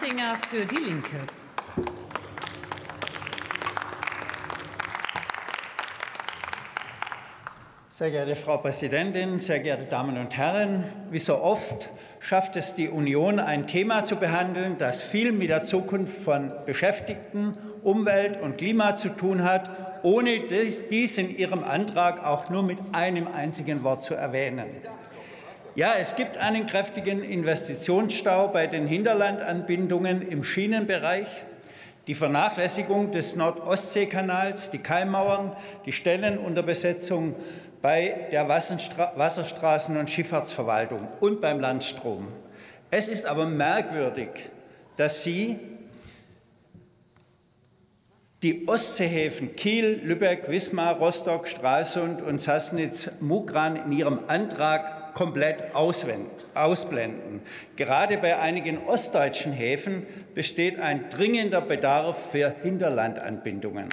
Massinger für die Linke. Sehr geehrte Frau Präsidentin, sehr geehrte Damen und Herren, wie so oft schafft es die Union, ein Thema zu behandeln, das viel mit der Zukunft von Beschäftigten, Umwelt und Klima zu tun hat, ohne dies in ihrem Antrag auch nur mit einem einzigen Wort zu erwähnen. Ja, es gibt einen kräftigen Investitionsstau bei den Hinterlandanbindungen im Schienenbereich. Die Vernachlässigung des Nord-Ostsee-Kanals, die Keimmauern, die Stellenunterbesetzung bei der Wasserstraßen- und Schifffahrtsverwaltung und beim Landstrom. Es ist aber merkwürdig, dass Sie die Ostseehäfen Kiel, Lübeck, Wismar, Rostock, Stralsund und Sassnitz-Mugran in Ihrem Antrag komplett ausblenden. Gerade bei einigen ostdeutschen Häfen besteht ein dringender Bedarf für Hinterlandanbindungen.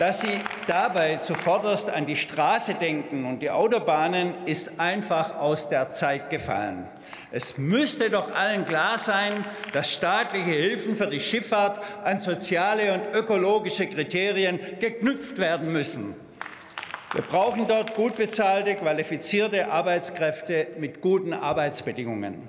Dass Sie dabei zuvorderst an die Straße denken und die Autobahnen, ist einfach aus der Zeit gefallen. Es müsste doch allen klar sein, dass staatliche Hilfen für die Schifffahrt an soziale und ökologische Kriterien geknüpft werden müssen. Wir brauchen dort gut bezahlte, qualifizierte Arbeitskräfte mit guten Arbeitsbedingungen.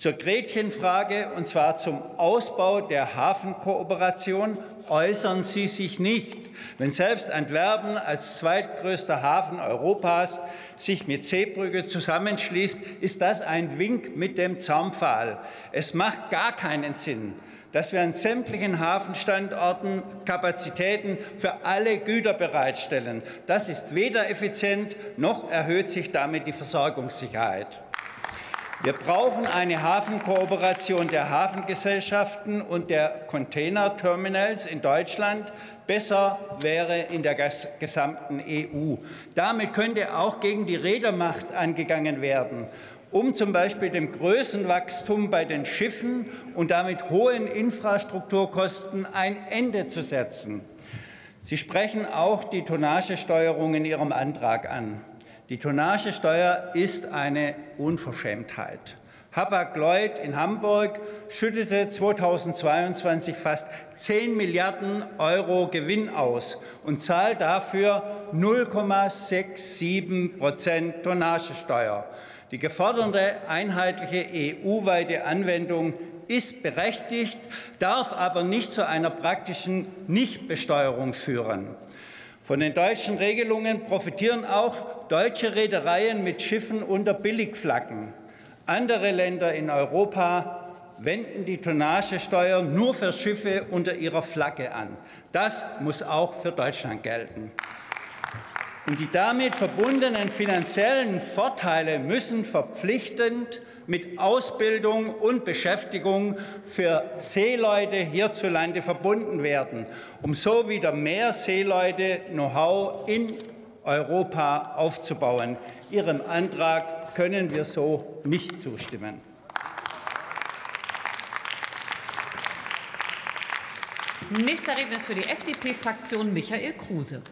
Zur Gretchenfrage, und zwar zum Ausbau der Hafenkooperation, äußern Sie sich nicht. Wenn selbst Antwerpen als zweitgrößter Hafen Europas sich mit Seebrücke zusammenschließt, ist das ein Wink mit dem Zaunpfahl. Es macht gar keinen Sinn, dass wir an sämtlichen Hafenstandorten Kapazitäten für alle Güter bereitstellen. Das ist weder effizient, noch erhöht sich damit die Versorgungssicherheit. Wir brauchen eine Hafenkooperation der Hafengesellschaften und der Containerterminals in Deutschland. Besser wäre in der gesamten EU. Damit könnte auch gegen die Reedermacht angegangen werden um zum Beispiel dem Größenwachstum bei den Schiffen und damit hohen Infrastrukturkosten ein Ende zu setzen. Sie sprechen auch die Tonnagesteuerung in Ihrem Antrag an. Die Tonnagesteuer ist eine Unverschämtheit. Hapag-Lloyd in Hamburg schüttete 2022 fast 10 Milliarden Euro Gewinn aus und zahlt dafür 0,67 Prozent Tonnagesteuer. Die geforderte einheitliche EU-weite Anwendung ist berechtigt, darf aber nicht zu einer praktischen Nichtbesteuerung führen. Von den deutschen Regelungen profitieren auch deutsche Reedereien mit Schiffen unter Billigflaggen. Andere Länder in Europa wenden die Tonnagesteuer nur für Schiffe unter ihrer Flagge an. Das muss auch für Deutschland gelten. Und die damit verbundenen finanziellen Vorteile müssen verpflichtend mit Ausbildung und Beschäftigung für Seeleute hierzulande verbunden werden, um so wieder mehr Seeleute Know-how in Europa aufzubauen. Ihrem Antrag können wir so nicht zustimmen. Nächster Redner ist für die FDP-Fraktion Michael Kruse.